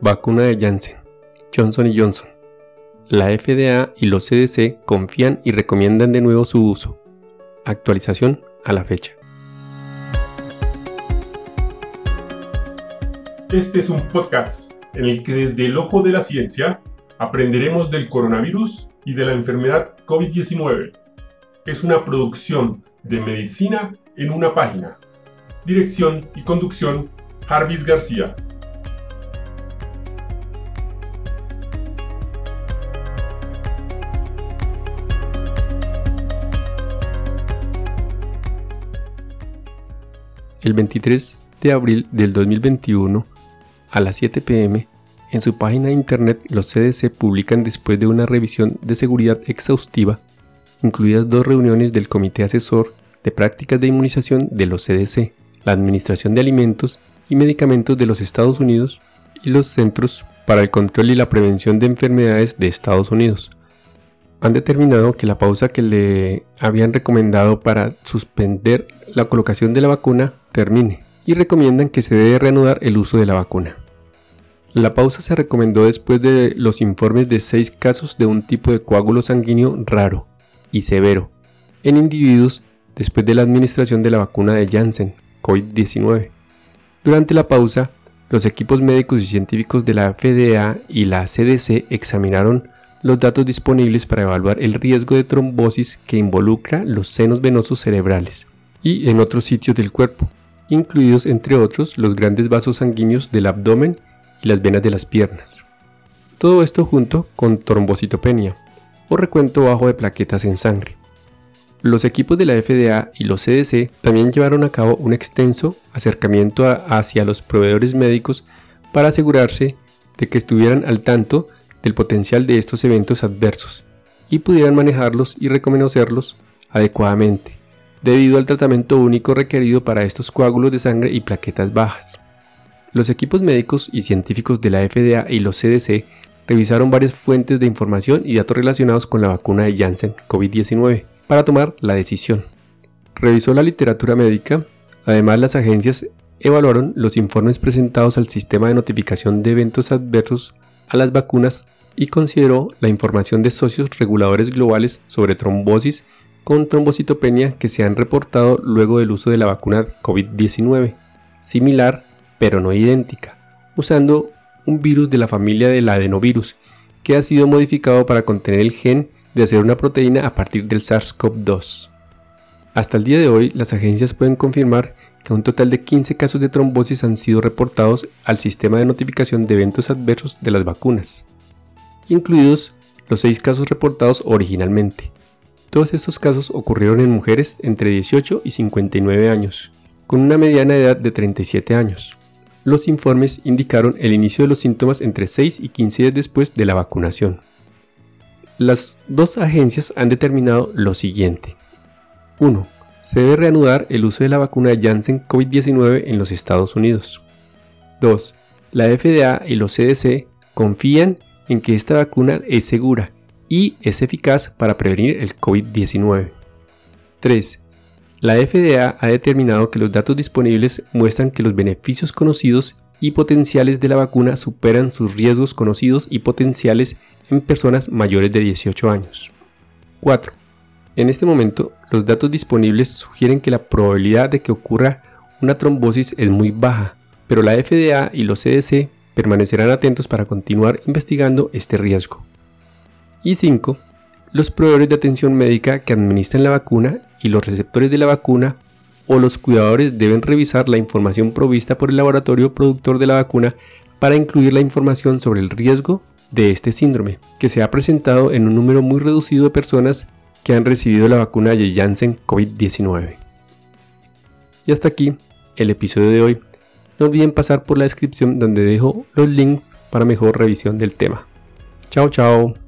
Vacuna de Janssen, Johnson Johnson. La FDA y los CDC confían y recomiendan de nuevo su uso. Actualización a la fecha. Este es un podcast en el que desde el ojo de la ciencia aprenderemos del coronavirus y de la enfermedad COVID-19. Es una producción de medicina en una página. Dirección y conducción, Jarvis García. El 23 de abril del 2021, a las 7 pm, en su página de internet los CDC publican después de una revisión de seguridad exhaustiva, incluidas dos reuniones del Comité Asesor de Prácticas de Inmunización de los CDC, la Administración de Alimentos y Medicamentos de los Estados Unidos y los Centros para el Control y la Prevención de Enfermedades de Estados Unidos, han determinado que la pausa que le habían recomendado para suspender la colocación de la vacuna termine y recomiendan que se debe reanudar el uso de la vacuna. La pausa se recomendó después de los informes de seis casos de un tipo de coágulo sanguíneo raro y severo en individuos después de la administración de la vacuna de Janssen COVID-19. Durante la pausa, los equipos médicos y científicos de la FDA y la CDC examinaron los datos disponibles para evaluar el riesgo de trombosis que involucra los senos venosos cerebrales y en otros sitios del cuerpo, incluidos entre otros los grandes vasos sanguíneos del abdomen y las venas de las piernas. Todo esto junto con trombocitopenia o recuento bajo de plaquetas en sangre. Los equipos de la FDA y los CDC también llevaron a cabo un extenso acercamiento hacia los proveedores médicos para asegurarse de que estuvieran al tanto del potencial de estos eventos adversos y pudieran manejarlos y reconocerlos adecuadamente, debido al tratamiento único requerido para estos coágulos de sangre y plaquetas bajas. Los equipos médicos y científicos de la FDA y los CDC revisaron varias fuentes de información y datos relacionados con la vacuna de Janssen COVID-19 para tomar la decisión. Revisó la literatura médica, además las agencias evaluaron los informes presentados al sistema de notificación de eventos adversos a las vacunas y consideró la información de socios reguladores globales sobre trombosis con trombocitopenia que se han reportado luego del uso de la vacuna COVID-19, similar pero no idéntica, usando un virus de la familia del adenovirus que ha sido modificado para contener el gen de hacer una proteína a partir del SARS-CoV-2. Hasta el día de hoy, las agencias pueden confirmar que un total de 15 casos de trombosis han sido reportados al sistema de notificación de eventos adversos de las vacunas, incluidos los 6 casos reportados originalmente. Todos estos casos ocurrieron en mujeres entre 18 y 59 años, con una mediana edad de 37 años. Los informes indicaron el inicio de los síntomas entre 6 y 15 días después de la vacunación. Las dos agencias han determinado lo siguiente. 1 se debe reanudar el uso de la vacuna de Janssen COVID-19 en los Estados Unidos. 2. La FDA y los CDC confían en que esta vacuna es segura y es eficaz para prevenir el COVID-19. 3. La FDA ha determinado que los datos disponibles muestran que los beneficios conocidos y potenciales de la vacuna superan sus riesgos conocidos y potenciales en personas mayores de 18 años. 4. En este momento, los datos disponibles sugieren que la probabilidad de que ocurra una trombosis es muy baja, pero la FDA y los CDC permanecerán atentos para continuar investigando este riesgo. Y 5. Los proveedores de atención médica que administran la vacuna y los receptores de la vacuna o los cuidadores deben revisar la información provista por el laboratorio productor de la vacuna para incluir la información sobre el riesgo de este síndrome, que se ha presentado en un número muy reducido de personas que han recibido la vacuna de Janssen COVID-19. Y hasta aquí el episodio de hoy. No olviden pasar por la descripción donde dejo los links para mejor revisión del tema. Chao, chao.